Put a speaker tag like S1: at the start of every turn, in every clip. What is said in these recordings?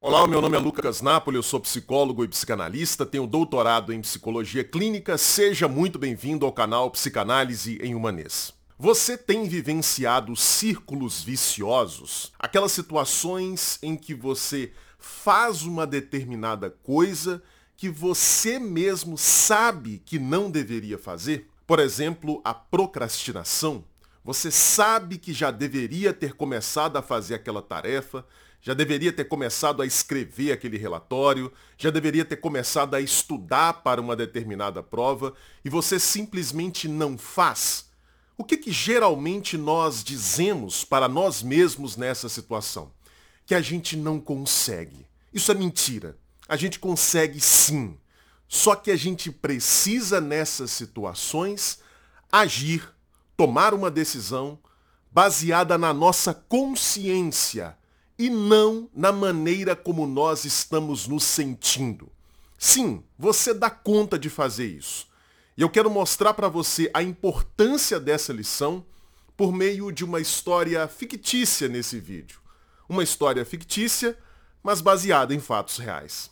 S1: Olá, meu nome é Lucas Napoli, eu sou psicólogo e psicanalista, tenho doutorado em psicologia clínica. Seja muito bem-vindo ao canal Psicanálise em Humanês. Você tem vivenciado círculos viciosos? Aquelas situações em que você faz uma determinada coisa que você mesmo sabe que não deveria fazer? Por exemplo, a procrastinação. Você sabe que já deveria ter começado a fazer aquela tarefa, já deveria ter começado a escrever aquele relatório, já deveria ter começado a estudar para uma determinada prova e você simplesmente não faz. O que, que geralmente nós dizemos para nós mesmos nessa situação? Que a gente não consegue. Isso é mentira. A gente consegue sim. Só que a gente precisa nessas situações agir, tomar uma decisão baseada na nossa consciência e não na maneira como nós estamos nos sentindo. Sim, você dá conta de fazer isso. E eu quero mostrar para você a importância dessa lição por meio de uma história fictícia nesse vídeo. Uma história fictícia, mas baseada em fatos reais.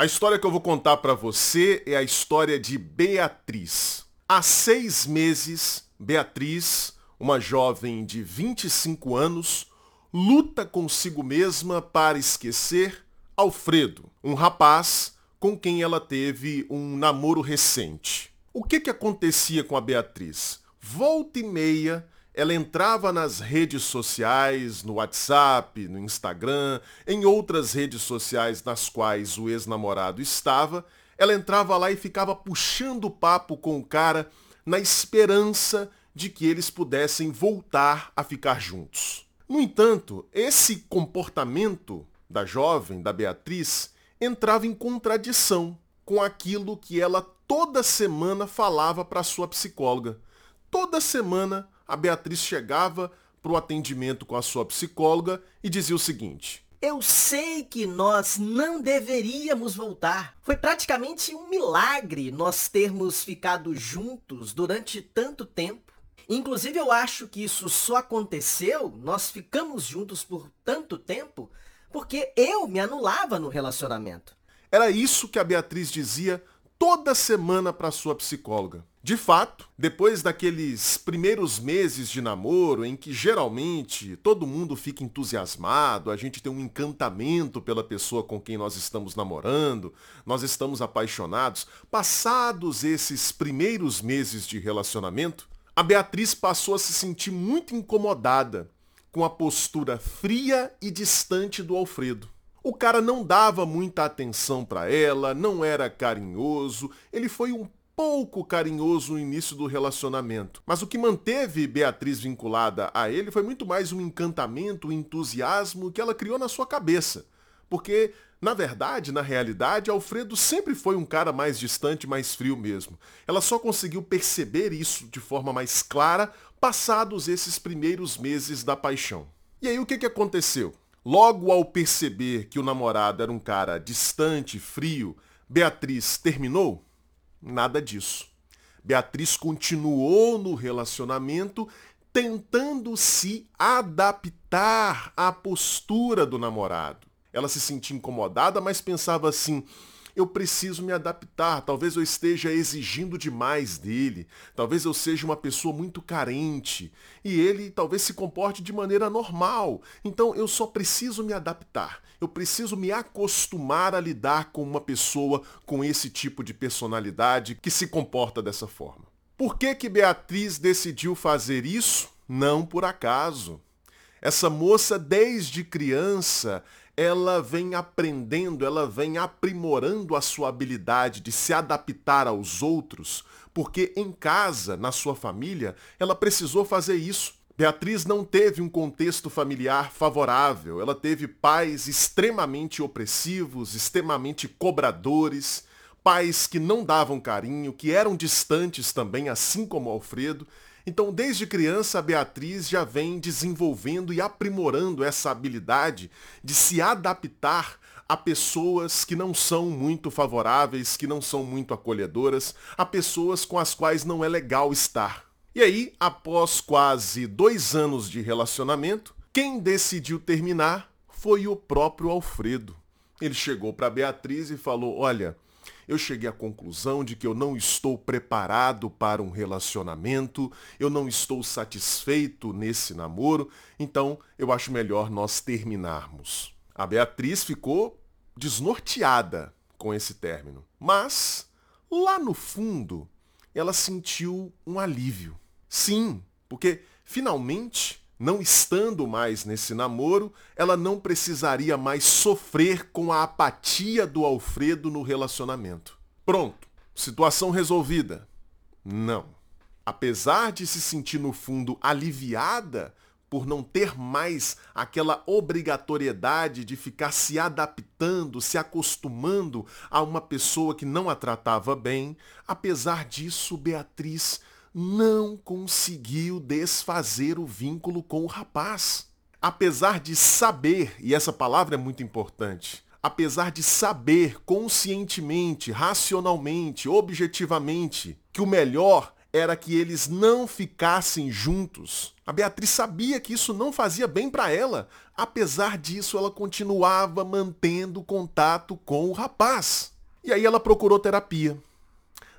S1: A história que eu vou contar para você é a história de Beatriz. Há seis meses, Beatriz, uma jovem de 25 anos, luta consigo mesma para esquecer Alfredo, um rapaz com quem ela teve um namoro recente. O que, que acontecia com a Beatriz? Volta e meia, ela entrava nas redes sociais, no WhatsApp, no Instagram, em outras redes sociais nas quais o ex-namorado estava, ela entrava lá e ficava puxando papo com o cara na esperança de que eles pudessem voltar a ficar juntos. No entanto, esse comportamento da jovem, da Beatriz, entrava em contradição com aquilo que ela toda semana falava para sua psicóloga. Toda semana a Beatriz chegava para o atendimento com a sua psicóloga e dizia o seguinte:
S2: eu sei que nós não deveríamos voltar. Foi praticamente um milagre nós termos ficado juntos durante tanto tempo. Inclusive, eu acho que isso só aconteceu, nós ficamos juntos por tanto tempo, porque eu me anulava no relacionamento.
S1: Era isso que a Beatriz dizia toda semana para sua psicóloga. De fato, depois daqueles primeiros meses de namoro, em que geralmente todo mundo fica entusiasmado, a gente tem um encantamento pela pessoa com quem nós estamos namorando, nós estamos apaixonados, passados esses primeiros meses de relacionamento, a Beatriz passou a se sentir muito incomodada com a postura fria e distante do Alfredo. O cara não dava muita atenção para ela, não era carinhoso, ele foi um pouco carinhoso no início do relacionamento. Mas o que manteve Beatriz vinculada a ele foi muito mais um encantamento, um entusiasmo que ela criou na sua cabeça. Porque, na verdade, na realidade, Alfredo sempre foi um cara mais distante, mais frio mesmo. Ela só conseguiu perceber isso de forma mais clara passados esses primeiros meses da paixão. E aí o que, que aconteceu? Logo ao perceber que o namorado era um cara distante, frio, Beatriz terminou? Nada disso. Beatriz continuou no relacionamento tentando se adaptar à postura do namorado. Ela se sentia incomodada, mas pensava assim: eu preciso me adaptar. Talvez eu esteja exigindo demais dele. Talvez eu seja uma pessoa muito carente. E ele talvez se comporte de maneira normal. Então eu só preciso me adaptar. Eu preciso me acostumar a lidar com uma pessoa com esse tipo de personalidade que se comporta dessa forma. Por que que Beatriz decidiu fazer isso? Não por acaso. Essa moça, desde criança, ela vem aprendendo, ela vem aprimorando a sua habilidade de se adaptar aos outros, porque em casa, na sua família, ela precisou fazer isso. Beatriz não teve um contexto familiar favorável, ela teve pais extremamente opressivos, extremamente cobradores, pais que não davam carinho, que eram distantes também, assim como Alfredo, então, desde criança, a Beatriz já vem desenvolvendo e aprimorando essa habilidade de se adaptar a pessoas que não são muito favoráveis, que não são muito acolhedoras, a pessoas com as quais não é legal estar. E aí, após quase dois anos de relacionamento, quem decidiu terminar foi o próprio Alfredo. Ele chegou para Beatriz e falou: Olha, eu cheguei à conclusão de que eu não estou preparado para um relacionamento, eu não estou satisfeito nesse namoro, então eu acho melhor nós terminarmos. A Beatriz ficou desnorteada com esse término, mas lá no fundo ela sentiu um alívio. Sim, porque finalmente não estando mais nesse namoro, ela não precisaria mais sofrer com a apatia do Alfredo no relacionamento. Pronto, situação resolvida. Não. Apesar de se sentir no fundo aliviada por não ter mais aquela obrigatoriedade de ficar se adaptando, se acostumando a uma pessoa que não a tratava bem, apesar disso, Beatriz não conseguiu desfazer o vínculo com o rapaz. Apesar de saber, e essa palavra é muito importante, apesar de saber conscientemente, racionalmente, objetivamente, que o melhor era que eles não ficassem juntos. A Beatriz sabia que isso não fazia bem para ela. Apesar disso, ela continuava mantendo contato com o rapaz. E aí ela procurou terapia.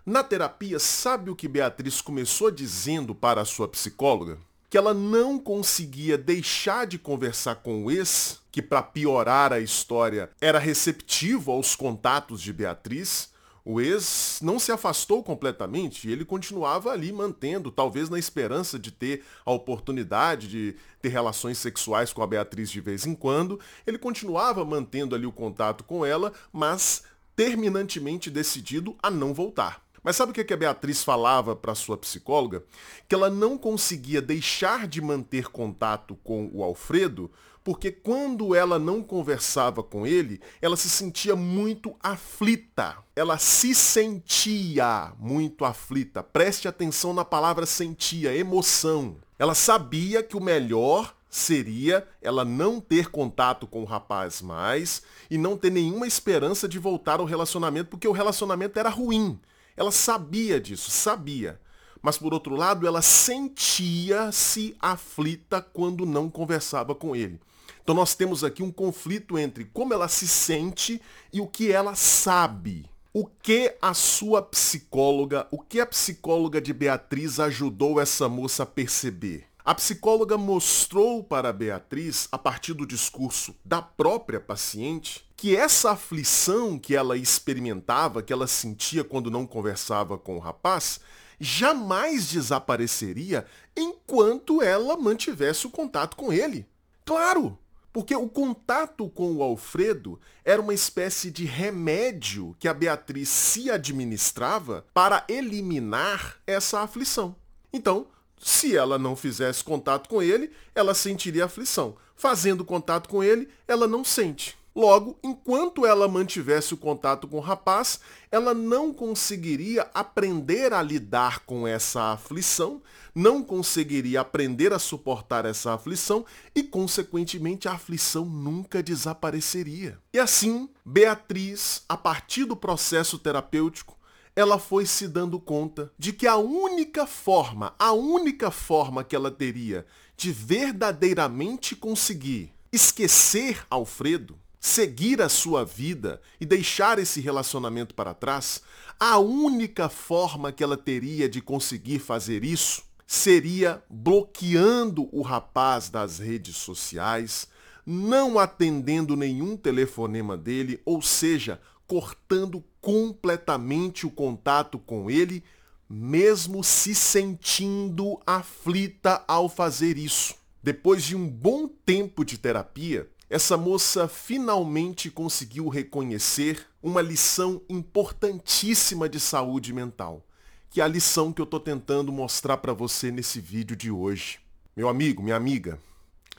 S1: Na terapia, sabe o que Beatriz começou dizendo para a sua psicóloga? Que ela não conseguia deixar de conversar com o ex, que para piorar a história era receptivo aos contatos de Beatriz. O ex não se afastou completamente, ele continuava ali mantendo, talvez na esperança de ter a oportunidade de ter relações sexuais com a Beatriz de vez em quando, ele continuava mantendo ali o contato com ela, mas terminantemente decidido a não voltar. Mas sabe o que a Beatriz falava para sua psicóloga? Que ela não conseguia deixar de manter contato com o Alfredo, porque quando ela não conversava com ele, ela se sentia muito aflita. Ela se sentia muito aflita. Preste atenção na palavra sentia, emoção. Ela sabia que o melhor seria ela não ter contato com o rapaz mais e não ter nenhuma esperança de voltar ao relacionamento, porque o relacionamento era ruim. Ela sabia disso, sabia. Mas por outro lado, ela sentia-se aflita quando não conversava com ele. Então nós temos aqui um conflito entre como ela se sente e o que ela sabe. O que a sua psicóloga, o que a psicóloga de Beatriz ajudou essa moça a perceber? A psicóloga mostrou para Beatriz, a partir do discurso da própria paciente, que essa aflição que ela experimentava, que ela sentia quando não conversava com o rapaz, jamais desapareceria enquanto ela mantivesse o contato com ele. Claro, porque o contato com o Alfredo era uma espécie de remédio que a Beatriz se administrava para eliminar essa aflição. Então, se ela não fizesse contato com ele, ela sentiria aflição. Fazendo contato com ele, ela não sente. Logo, enquanto ela mantivesse o contato com o rapaz, ela não conseguiria aprender a lidar com essa aflição, não conseguiria aprender a suportar essa aflição e, consequentemente, a aflição nunca desapareceria. E assim, Beatriz, a partir do processo terapêutico, ela foi se dando conta de que a única forma, a única forma que ela teria de verdadeiramente conseguir esquecer Alfredo, seguir a sua vida e deixar esse relacionamento para trás, a única forma que ela teria de conseguir fazer isso seria bloqueando o rapaz das redes sociais, não atendendo nenhum telefonema dele, ou seja, cortando completamente o contato com ele, mesmo se sentindo aflita ao fazer isso. Depois de um bom tempo de terapia, essa moça finalmente conseguiu reconhecer uma lição importantíssima de saúde mental, que é a lição que eu estou tentando mostrar para você nesse vídeo de hoje. Meu amigo, minha amiga,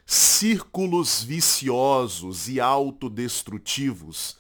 S1: círculos viciosos e autodestrutivos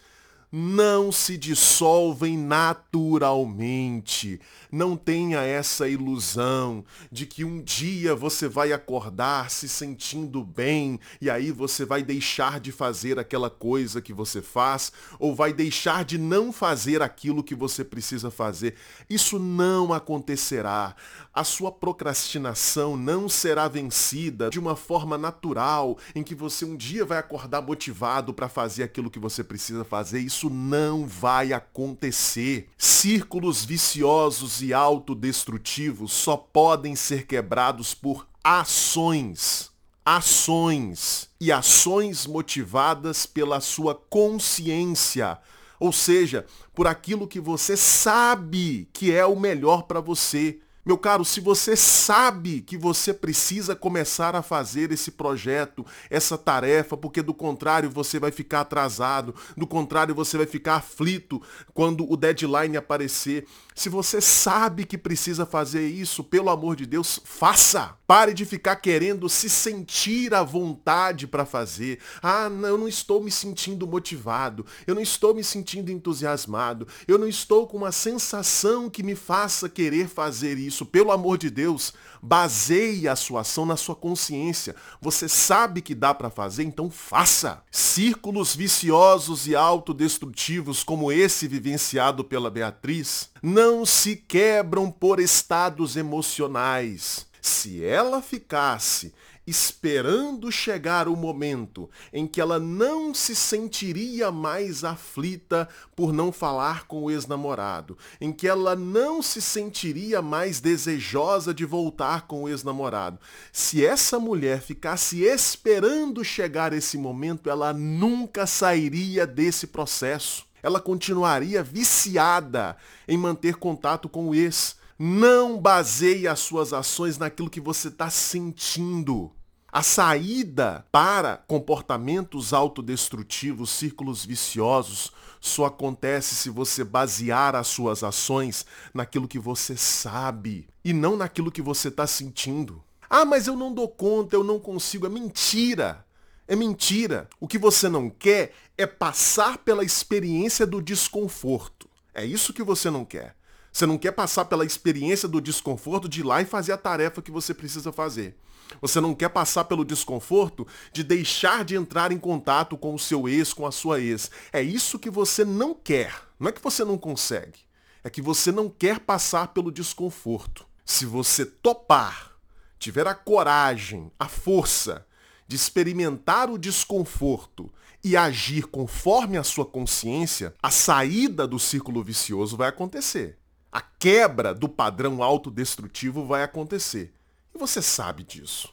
S1: não se dissolvem naturalmente. Não tenha essa ilusão de que um dia você vai acordar se sentindo bem e aí você vai deixar de fazer aquela coisa que você faz ou vai deixar de não fazer aquilo que você precisa fazer. Isso não acontecerá. A sua procrastinação não será vencida de uma forma natural em que você um dia vai acordar motivado para fazer aquilo que você precisa fazer. Isso não vai acontecer. Círculos viciosos e autodestrutivos só podem ser quebrados por ações. Ações. E ações motivadas pela sua consciência. Ou seja, por aquilo que você sabe que é o melhor para você. Meu caro, se você sabe que você precisa começar a fazer esse projeto, essa tarefa, porque do contrário você vai ficar atrasado, do contrário você vai ficar aflito quando o deadline aparecer. Se você sabe que precisa fazer isso, pelo amor de Deus, faça. Pare de ficar querendo se sentir à vontade para fazer. Ah, não, eu não estou me sentindo motivado, eu não estou me sentindo entusiasmado, eu não estou com uma sensação que me faça querer fazer isso isso, pelo amor de Deus, baseie a sua ação na sua consciência. Você sabe que dá para fazer, então faça. Círculos viciosos e autodestrutivos como esse vivenciado pela Beatriz não se quebram por estados emocionais. Se ela ficasse esperando chegar o momento em que ela não se sentiria mais aflita por não falar com o ex-namorado, em que ela não se sentiria mais desejosa de voltar com o ex-namorado. Se essa mulher ficasse esperando chegar esse momento, ela nunca sairia desse processo. Ela continuaria viciada em manter contato com o ex. Não baseie as suas ações naquilo que você está sentindo. A saída para comportamentos autodestrutivos, círculos viciosos, só acontece se você basear as suas ações naquilo que você sabe e não naquilo que você está sentindo. Ah, mas eu não dou conta, eu não consigo. É mentira. É mentira. O que você não quer é passar pela experiência do desconforto. É isso que você não quer. Você não quer passar pela experiência do desconforto de ir lá e fazer a tarefa que você precisa fazer. Você não quer passar pelo desconforto de deixar de entrar em contato com o seu ex, com a sua ex. É isso que você não quer. Não é que você não consegue. É que você não quer passar pelo desconforto. Se você topar, tiver a coragem, a força de experimentar o desconforto e agir conforme a sua consciência, a saída do círculo vicioso vai acontecer. A quebra do padrão autodestrutivo vai acontecer. Você sabe disso.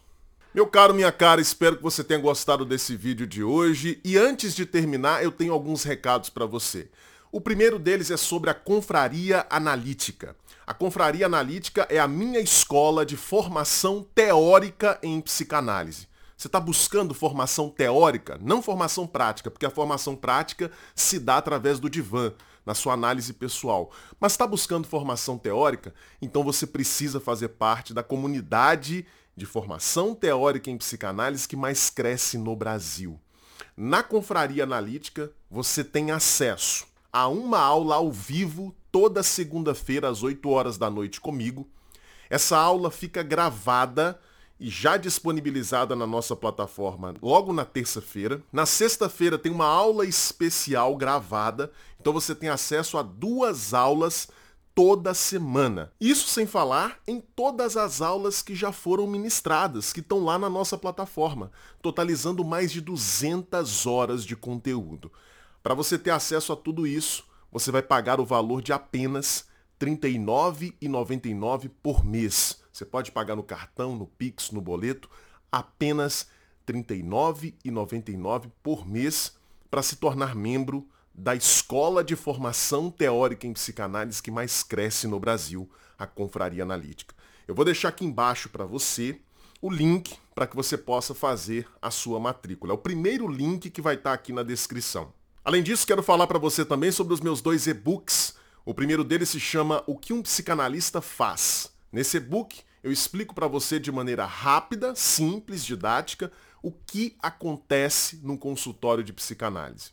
S1: Meu caro, minha cara, espero que você tenha gostado desse vídeo de hoje. E antes de terminar, eu tenho alguns recados para você. O primeiro deles é sobre a Confraria Analítica. A Confraria Analítica é a minha escola de formação teórica em psicanálise. Você está buscando formação teórica, não formação prática, porque a formação prática se dá através do divã na sua análise pessoal. Mas está buscando formação teórica? Então você precisa fazer parte da comunidade de formação teórica em psicanálise que mais cresce no Brasil. Na Confraria Analítica, você tem acesso a uma aula ao vivo toda segunda-feira às 8 horas da noite comigo. Essa aula fica gravada e já disponibilizada na nossa plataforma logo na terça-feira. Na sexta-feira tem uma aula especial gravada, então você tem acesso a duas aulas toda semana. Isso sem falar em todas as aulas que já foram ministradas, que estão lá na nossa plataforma, totalizando mais de 200 horas de conteúdo. Para você ter acesso a tudo isso, você vai pagar o valor de apenas R$ 39,99 por mês. Você pode pagar no cartão, no Pix, no boleto, apenas R$ 39,99 por mês para se tornar membro da escola de formação teórica em psicanálise que mais cresce no Brasil, a Confraria Analítica. Eu vou deixar aqui embaixo para você o link para que você possa fazer a sua matrícula. É o primeiro link que vai estar tá aqui na descrição. Além disso, quero falar para você também sobre os meus dois e-books. O primeiro deles se chama O que um psicanalista faz. Nesse e-book, eu explico para você de maneira rápida, simples, didática, o que acontece no consultório de psicanálise.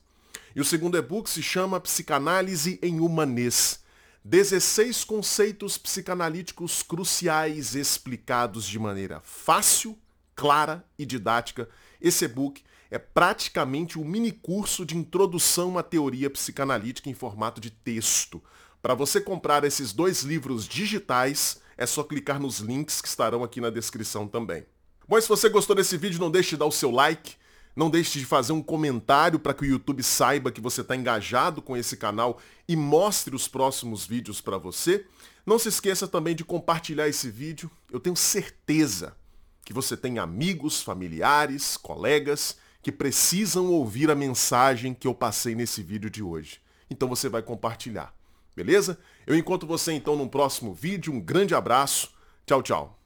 S1: E o segundo e-book se chama Psicanálise em Humanês. 16 conceitos psicanalíticos cruciais explicados de maneira fácil, clara e didática. Esse e-book é praticamente um mini curso de introdução à teoria psicanalítica em formato de texto. Para você comprar esses dois livros digitais, é só clicar nos links que estarão aqui na descrição também. Bom, se você gostou desse vídeo, não deixe de dar o seu like, não deixe de fazer um comentário para que o YouTube saiba que você está engajado com esse canal e mostre os próximos vídeos para você. Não se esqueça também de compartilhar esse vídeo. Eu tenho certeza que você tem amigos, familiares, colegas que precisam ouvir a mensagem que eu passei nesse vídeo de hoje. Então você vai compartilhar. Beleza? Eu encontro você então no próximo vídeo. Um grande abraço. Tchau, tchau.